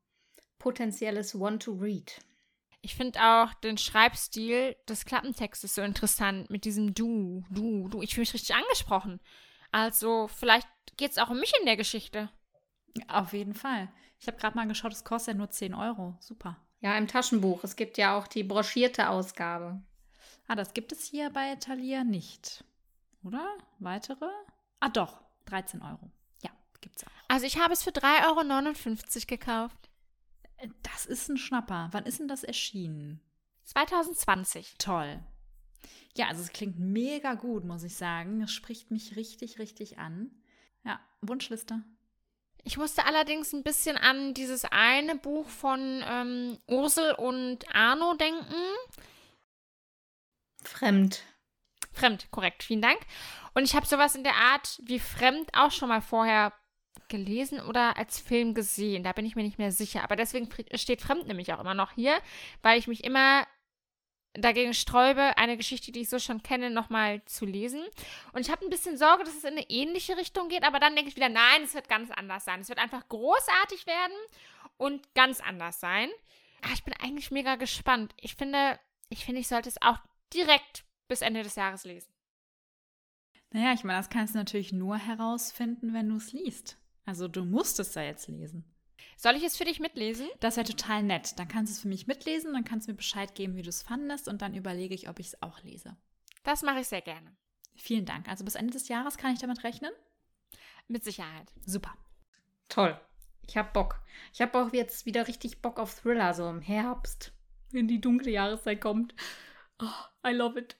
potenzielles One-to-Read. Ich finde auch den Schreibstil des Klappentextes so interessant mit diesem Du, Du, Du. Ich fühle mich richtig angesprochen. Also, vielleicht geht es auch um mich in der Geschichte. Auf jeden Fall. Ich habe gerade mal geschaut, es kostet ja nur 10 Euro. Super. Ja, im Taschenbuch. Es gibt ja auch die broschierte Ausgabe. Ah, das gibt es hier bei Thalia nicht. Oder? Weitere? Ah, doch. 13 Euro. Gibt's auch. Also, ich habe es für 3,59 Euro gekauft. Äh, Das ist ein Schnapper. Wann ist denn das erschienen? 2020. Toll. Ja, also es klingt mega gut, muss ich sagen. Es spricht mich richtig, richtig an. Ja, Wunschliste. Ich musste allerdings ein bisschen an dieses eine Buch von ähm, Ursel und Arno denken. Fremd. Fremd, korrekt, vielen Dank. Und ich habe sowas in der Art wie Fremd auch schon mal vorher gelesen oder als Film gesehen. Da bin ich mir nicht mehr sicher. Aber deswegen steht Fremd nämlich auch immer noch hier, weil ich mich immer dagegen sträube, eine Geschichte, die ich so schon kenne, nochmal zu lesen. Und ich habe ein bisschen Sorge, dass es in eine ähnliche Richtung geht, aber dann denke ich wieder, nein, es wird ganz anders sein. Es wird einfach großartig werden und ganz anders sein. Ah, ich bin eigentlich mega gespannt. Ich finde, ich finde, ich sollte es auch direkt bis Ende des Jahres lesen. Naja, ich meine, das kannst du natürlich nur herausfinden, wenn du es liest. Also du musst es ja jetzt lesen. Soll ich es für dich mitlesen? Das wäre total nett. Dann kannst du es für mich mitlesen, dann kannst du mir Bescheid geben, wie du es fandest und dann überlege ich, ob ich es auch lese. Das mache ich sehr gerne. Vielen Dank. Also bis Ende des Jahres kann ich damit rechnen? Mit Sicherheit. Super. Toll. Ich hab Bock. Ich hab auch jetzt wieder richtig Bock auf Thriller, so im Herbst, wenn die dunkle Jahreszeit kommt. Oh, I love it.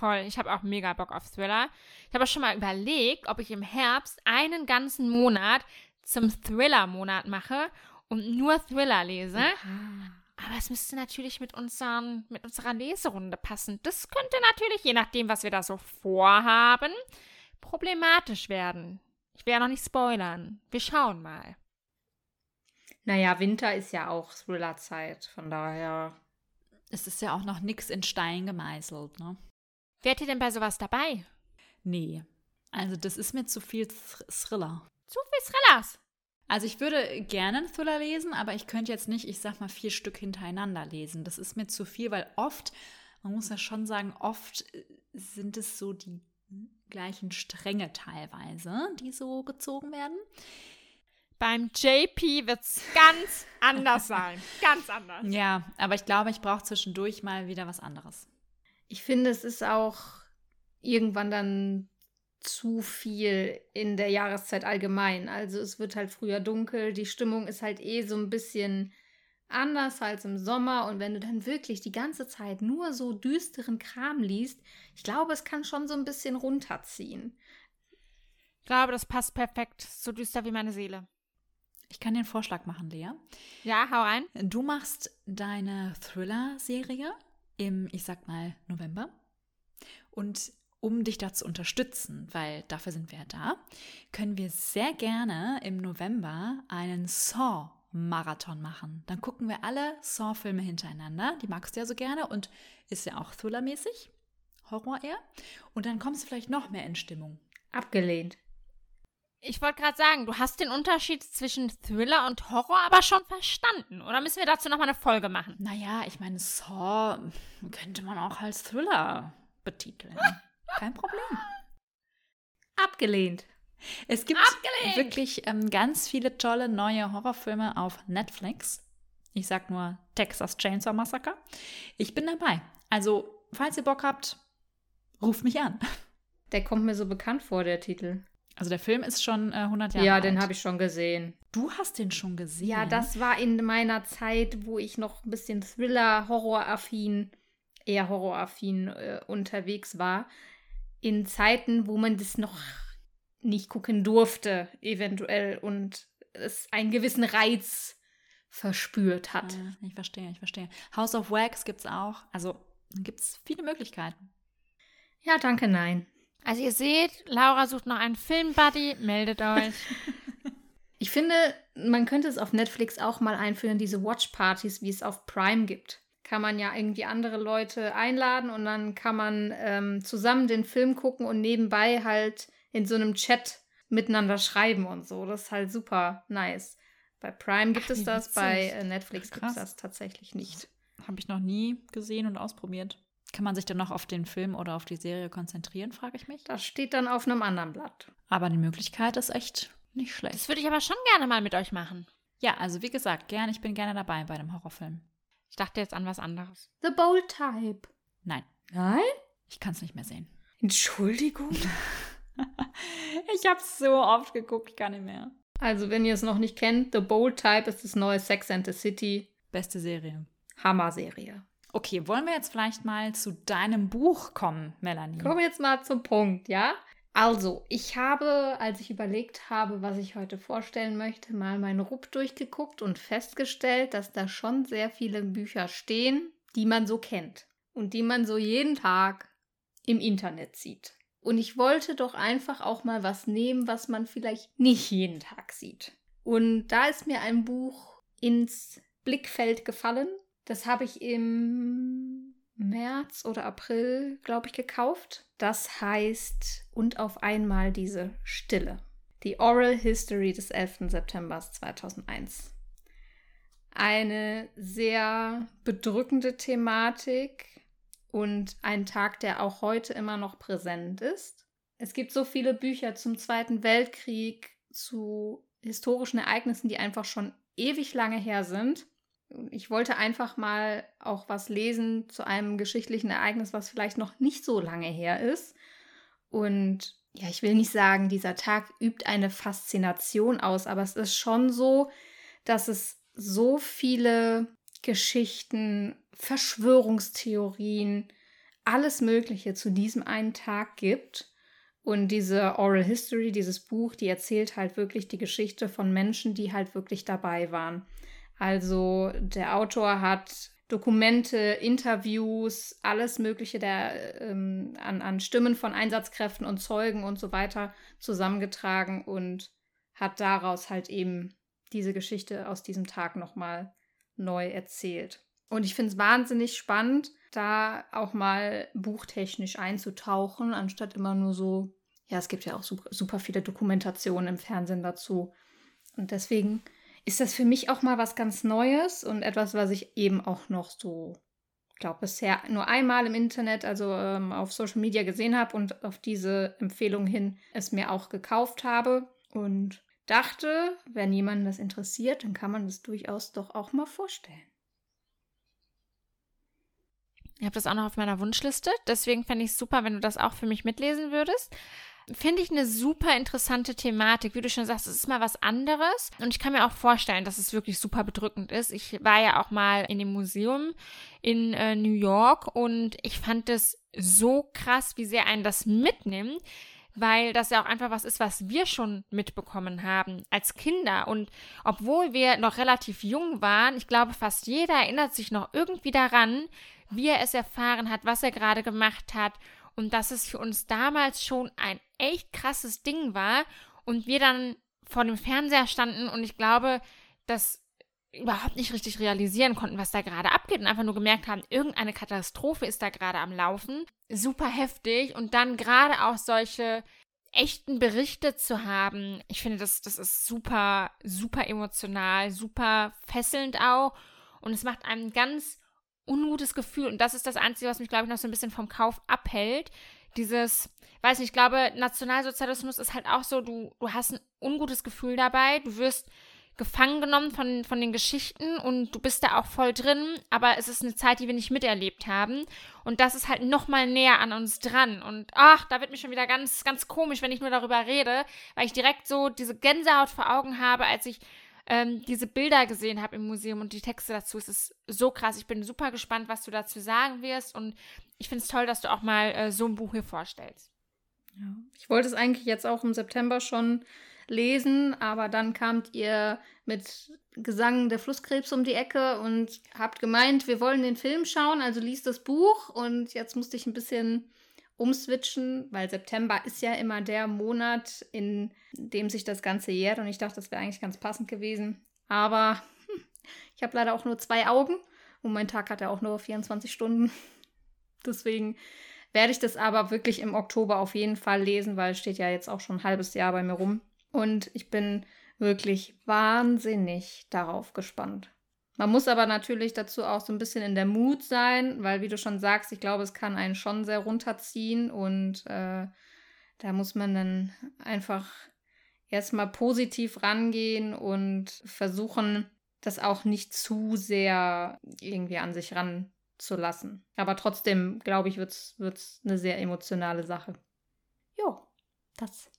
Voll. Ich habe auch mega Bock auf Thriller. Ich habe auch schon mal überlegt, ob ich im Herbst einen ganzen Monat zum Thriller-Monat mache und nur Thriller lese. Aber es müsste natürlich mit, unseren, mit unserer Leserunde passen. Das könnte natürlich, je nachdem, was wir da so vorhaben, problematisch werden. Ich will ja noch nicht spoilern. Wir schauen mal. Naja, Winter ist ja auch Thrillerzeit, von daher. Es ist ja auch noch nichts in Stein gemeißelt, ne? Wärt ihr denn bei sowas dabei? Nee. Also das ist mir zu viel Thr Thriller. Zu viel Thrillers. Also ich würde gerne einen Thriller lesen, aber ich könnte jetzt nicht, ich sag mal, vier Stück hintereinander lesen. Das ist mir zu viel, weil oft, man muss ja schon sagen, oft äh, sind es so die gleichen Stränge teilweise, die so gezogen werden. Beim JP wird's ganz anders sein. Ganz anders. Ja, aber ich glaube, ich brauche zwischendurch mal wieder was anderes. Ich finde, es ist auch irgendwann dann zu viel in der Jahreszeit allgemein. Also es wird halt früher dunkel, die Stimmung ist halt eh so ein bisschen anders als im Sommer und wenn du dann wirklich die ganze Zeit nur so düsteren Kram liest, ich glaube, es kann schon so ein bisschen runterziehen. Ich glaube, das passt perfekt. So düster wie meine Seele. Ich kann dir einen Vorschlag machen, Lea. Ja, hau rein. Du machst deine Thriller-Serie im, ich sag mal, November. Und um dich da zu unterstützen, weil dafür sind wir ja da, können wir sehr gerne im November einen Saw-Marathon machen. Dann gucken wir alle Saw-Filme hintereinander. Die magst du ja so gerne und ist ja auch Thriller-mäßig. Horror eher. Und dann kommst du vielleicht noch mehr in Stimmung. Abgelehnt. Ich wollte gerade sagen, du hast den Unterschied zwischen Thriller und Horror aber schon verstanden. Oder müssen wir dazu nochmal eine Folge machen? Naja, ich meine, Saw könnte man auch als Thriller betiteln. Kein Problem. Abgelehnt. Es gibt Abgelehnt! wirklich ähm, ganz viele tolle neue Horrorfilme auf Netflix. Ich sag nur Texas Chainsaw Massacre. Ich bin dabei. Also, falls ihr Bock habt, ruft mich an. Der kommt mir so bekannt vor, der Titel. Also der Film ist schon äh, 100 Jahre ja, alt. den habe ich schon gesehen. Du hast den schon gesehen? Ja, das war in meiner Zeit, wo ich noch ein bisschen Thriller, Horroraffin, eher Horroraffin äh, unterwegs war. In Zeiten, wo man das noch nicht gucken durfte, eventuell, und es einen gewissen Reiz verspürt hat. Ja, ich verstehe, ich verstehe. House of Wax gibt's auch. Also gibt es viele Möglichkeiten. Ja, danke, nein. Also ihr seht, Laura sucht noch einen Filmbuddy, meldet euch. Ich finde, man könnte es auf Netflix auch mal einführen, diese Watchpartys, wie es auf Prime gibt. Kann man ja irgendwie andere Leute einladen und dann kann man ähm, zusammen den Film gucken und nebenbei halt in so einem Chat miteinander schreiben und so. Das ist halt super nice. Bei Prime gibt Ach, es das, witzig. bei äh, Netflix gibt es das tatsächlich nicht. Habe ich noch nie gesehen und ausprobiert. Kann man sich dann noch auf den Film oder auf die Serie konzentrieren, frage ich mich. Das steht dann auf einem anderen Blatt. Aber die Möglichkeit ist echt nicht Das schlecht. würde ich aber schon gerne mal mit euch machen. Ja, also wie gesagt, gern, ich bin gerne dabei bei einem Horrorfilm. Ich dachte jetzt an was anderes. The Bold Type. Nein, Nein? ich kann es nicht mehr sehen. Entschuldigung. Ich habe so oft geguckt, ich kann nicht mehr. Also, wenn ihr es noch nicht kennt, The Bold Type ist das neue Sex and the City. Beste Serie. Hammer-Serie. Okay, wollen wir jetzt vielleicht mal zu deinem Buch kommen, Melanie? Kommen wir jetzt mal zum Punkt, ja? Also, ich habe, als ich überlegt habe, was ich heute vorstellen möchte, mal meinen Rupp durchgeguckt und festgestellt, dass da schon sehr viele Bücher stehen, die man so kennt und die man so jeden Tag im Internet sieht. Und ich wollte doch einfach auch mal was nehmen, was man vielleicht nicht jeden Tag sieht. Und da ist mir ein Buch ins Blickfeld gefallen. Das habe ich im März oder April, glaube ich, gekauft. Das heißt Und auf einmal diese Stille. Die Oral History des 11. September 2001. Eine sehr bedrückende Thematik und ein Tag, der auch heute immer noch präsent ist. Es gibt so viele Bücher zum Zweiten Weltkrieg, zu historischen Ereignissen, die einfach schon ewig lange her sind. Ich wollte einfach mal auch was lesen zu einem geschichtlichen Ereignis, was vielleicht noch nicht so lange her ist. Und ja, ich will nicht sagen, dieser Tag übt eine Faszination aus, aber es ist schon so, dass es so viele Geschichten, Verschwörungstheorien, alles Mögliche zu diesem einen Tag gibt. Und diese Oral History, dieses Buch, die erzählt halt wirklich die Geschichte von Menschen, die halt wirklich dabei waren. Also der Autor hat Dokumente, Interviews, alles Mögliche der, ähm, an, an Stimmen von Einsatzkräften und Zeugen und so weiter zusammengetragen und hat daraus halt eben diese Geschichte aus diesem Tag nochmal neu erzählt. Und ich finde es wahnsinnig spannend, da auch mal buchtechnisch einzutauchen, anstatt immer nur so, ja, es gibt ja auch super, super viele Dokumentationen im Fernsehen dazu. Und deswegen ist das für mich auch mal was ganz Neues und etwas, was ich eben auch noch so, glaube, bisher nur einmal im Internet, also ähm, auf Social Media gesehen habe und auf diese Empfehlung hin es mir auch gekauft habe. Und dachte, wenn jemanden das interessiert, dann kann man das durchaus doch auch mal vorstellen. Ich habe das auch noch auf meiner Wunschliste. Deswegen fände ich es super, wenn du das auch für mich mitlesen würdest. Finde ich eine super interessante Thematik. Wie du schon sagst, es ist mal was anderes. Und ich kann mir auch vorstellen, dass es wirklich super bedrückend ist. Ich war ja auch mal in dem Museum in äh, New York und ich fand es so krass, wie sehr einen das mitnimmt weil das ja auch einfach was ist, was wir schon mitbekommen haben als Kinder. Und obwohl wir noch relativ jung waren, ich glaube, fast jeder erinnert sich noch irgendwie daran, wie er es erfahren hat, was er gerade gemacht hat und dass es für uns damals schon ein echt krasses Ding war und wir dann vor dem Fernseher standen und ich glaube, dass überhaupt nicht richtig realisieren konnten, was da gerade abgeht und einfach nur gemerkt haben, irgendeine Katastrophe ist da gerade am Laufen. Super heftig und dann gerade auch solche echten Berichte zu haben. Ich finde, das, das ist super, super emotional, super fesselnd auch und es macht einem ganz ungutes Gefühl. Und das ist das Einzige, was mich, glaube ich, noch so ein bisschen vom Kauf abhält. Dieses, weiß nicht, ich glaube, Nationalsozialismus ist halt auch so, du, du hast ein ungutes Gefühl dabei, du wirst gefangen genommen von, von den Geschichten und du bist da auch voll drin, aber es ist eine Zeit, die wir nicht miterlebt haben. Und das ist halt nochmal näher an uns dran. Und ach, da wird mir schon wieder ganz, ganz komisch, wenn ich nur darüber rede, weil ich direkt so diese Gänsehaut vor Augen habe, als ich ähm, diese Bilder gesehen habe im Museum und die Texte dazu. Es ist so krass. Ich bin super gespannt, was du dazu sagen wirst. Und ich finde es toll, dass du auch mal äh, so ein Buch hier vorstellst. Ja. Ich wollte es eigentlich jetzt auch im September schon lesen, aber dann kamt ihr mit Gesang der Flusskrebs um die Ecke und habt gemeint, wir wollen den Film schauen, also liest das Buch und jetzt musste ich ein bisschen umswitchen, weil September ist ja immer der Monat, in dem sich das Ganze jährt und ich dachte, das wäre eigentlich ganz passend gewesen. Aber hm, ich habe leider auch nur zwei Augen und mein Tag hat ja auch nur 24 Stunden. Deswegen werde ich das aber wirklich im Oktober auf jeden Fall lesen, weil es steht ja jetzt auch schon ein halbes Jahr bei mir rum. Und ich bin wirklich wahnsinnig darauf gespannt. Man muss aber natürlich dazu auch so ein bisschen in der Mut sein, weil, wie du schon sagst, ich glaube, es kann einen schon sehr runterziehen und äh, da muss man dann einfach erstmal positiv rangehen und versuchen, das auch nicht zu sehr irgendwie an sich ranzulassen. Aber trotzdem, glaube ich, wird es eine sehr emotionale Sache. Jo, das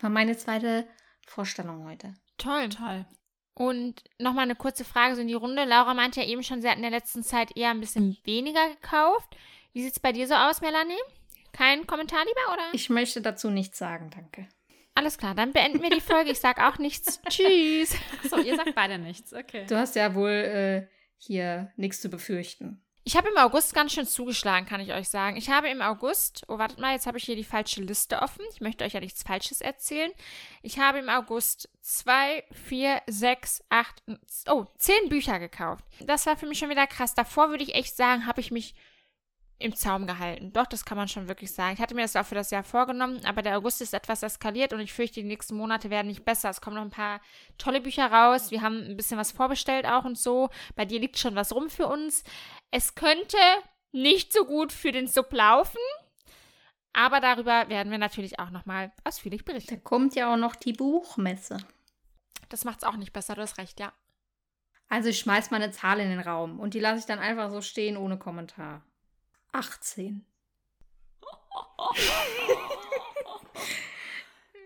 war meine zweite Vorstellung heute. Toll. Toll. Und nochmal eine kurze Frage so in die Runde. Laura meinte ja eben schon, sie hat in der letzten Zeit eher ein bisschen weniger gekauft. Wie sieht es bei dir so aus, Melanie? Kein Kommentar lieber, oder? Ich möchte dazu nichts sagen, danke. Alles klar, dann beenden wir die Folge. Ich sage auch nichts. Tschüss. So, ihr sagt beide nichts, okay. Du hast ja wohl äh, hier nichts zu befürchten. Ich habe im August ganz schön zugeschlagen, kann ich euch sagen. Ich habe im August, oh, wartet mal, jetzt habe ich hier die falsche Liste offen. Ich möchte euch ja nichts Falsches erzählen. Ich habe im August zwei, vier, sechs, acht, oh, zehn Bücher gekauft. Das war für mich schon wieder krass. Davor würde ich echt sagen, habe ich mich im Zaum gehalten. Doch, das kann man schon wirklich sagen. Ich hatte mir das auch für das Jahr vorgenommen, aber der August ist etwas eskaliert und ich fürchte, die nächsten Monate werden nicht besser. Es kommen noch ein paar tolle Bücher raus. Wir haben ein bisschen was vorbestellt auch und so. Bei dir liegt schon was rum für uns. Es könnte nicht so gut für den Sub laufen. Aber darüber werden wir natürlich auch nochmal ausführlich berichten. Da kommt ja auch noch die Buchmesse. Das macht es auch nicht besser, du hast recht, ja. Also ich schmeiß mal eine Zahl in den Raum und die lasse ich dann einfach so stehen ohne Kommentar. 18.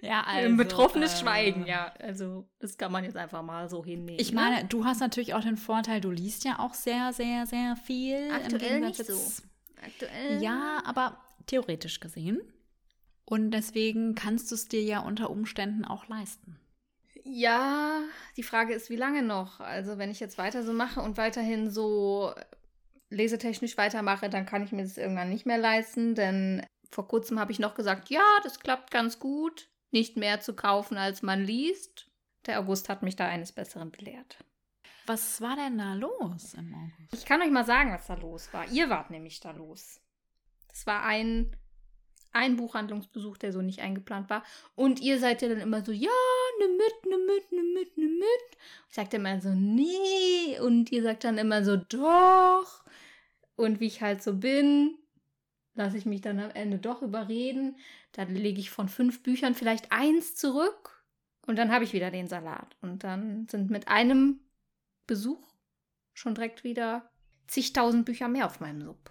Ja, Ein betroffenes äh, Schweigen, ja. Also das kann man jetzt einfach mal so hinnehmen. Ich ne? meine, du hast natürlich auch den Vorteil, du liest ja auch sehr, sehr, sehr viel. Aktuell nicht so. Aktuell. Ja, aber theoretisch gesehen. Und deswegen kannst du es dir ja unter Umständen auch leisten. Ja, die Frage ist, wie lange noch? Also, wenn ich jetzt weiter so mache und weiterhin so lesetechnisch weitermache, dann kann ich mir das irgendwann nicht mehr leisten, denn vor kurzem habe ich noch gesagt, ja, das klappt ganz gut, nicht mehr zu kaufen, als man liest. Der August hat mich da eines Besseren belehrt. Was war denn da los im August? Ich kann euch mal sagen, was da los war. Ihr wart nämlich da los. Das war ein, ein Buchhandlungsbesuch, der so nicht eingeplant war. Und ihr seid ja dann immer so, ja, ne mit, ne mit, ne mit, ne mit. Ich sagte immer so, nee. Und ihr sagt dann immer so, doch. Und wie ich halt so bin, lasse ich mich dann am Ende doch überreden. Dann lege ich von fünf Büchern vielleicht eins zurück. Und dann habe ich wieder den Salat. Und dann sind mit einem Besuch schon direkt wieder zigtausend Bücher mehr auf meinem Sub.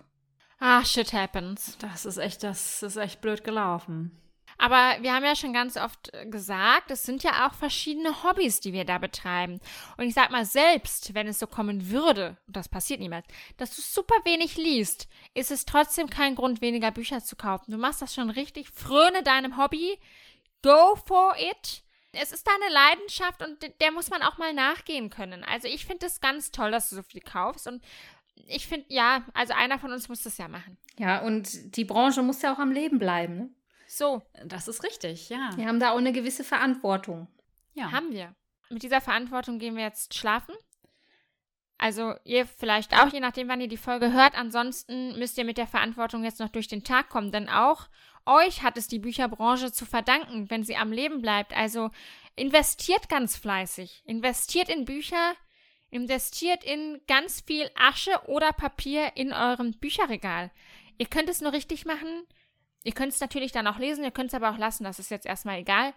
Ah, shit happens. Das ist echt, das ist echt blöd gelaufen. Aber wir haben ja schon ganz oft äh, gesagt, es sind ja auch verschiedene Hobbys, die wir da betreiben. Und ich sag mal, selbst wenn es so kommen würde, und das passiert niemals, dass du super wenig liest, ist es trotzdem kein Grund, weniger Bücher zu kaufen. Du machst das schon richtig. Fröne deinem Hobby. Go for it. Es ist deine Leidenschaft und de- der muss man auch mal nachgehen können. Also ich finde es ganz toll, dass du so viel kaufst. Und ich finde, ja, also einer von uns muss das ja machen. Ja, und die Branche muss ja auch am Leben bleiben. Ne? So, Das ist richtig, ja. Wir haben da auch eine gewisse Verantwortung. ja. Haben wir. Mit dieser Verantwortung gehen wir jetzt schlafen. Also ihr vielleicht auch, je nachdem, wann ihr die Folge hört. Ansonsten müsst ihr mit der Verantwortung jetzt noch durch den Tag kommen, denn auch euch hat es die Bücherbranche zu verdanken, wenn sie am Leben bleibt. Also investiert ganz fleißig. Investiert in Bücher, investiert in ganz viel Asche oder Papier in eurem Bücherregal. Ihr könnt es nur richtig machen. Ihr könnt es natürlich dann auch lesen, ihr könnt es aber auch lassen, das ist jetzt erstmal egal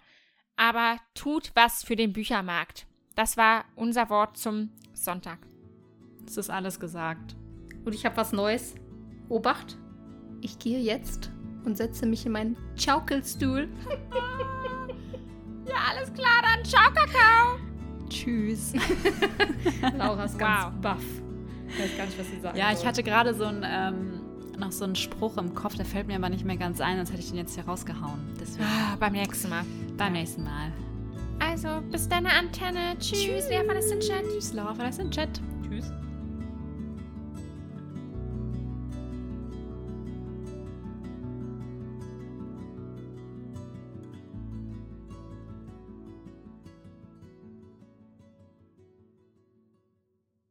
aber tut was für den Büchermarkt. Das war unser Wort zum Sonntag. Es ist alles gesagt. Und ich habe was Neues. Obacht, ich gehe jetzt und setze mich in meinen Schaukelstuhl. Ja, alles klar, dann ciao, Kakao. Tschüss. Laura ist ganz Wow. baff. Ich weiß gar nicht, was sie sagen Ja, ich soll. hatte gerade so ein, ähm, noch so einen Spruch im Kopf, der fällt mir aber nicht mehr ganz ein, sonst hätte ich den jetzt hier rausgehauen. Deswegen Ah, beim nächsten Mal. beim nächsten Mal. Also, bis deine Antenne. Tschüss, Tschüss. Lea von der Chat. Tschüss, Laura, den Chat.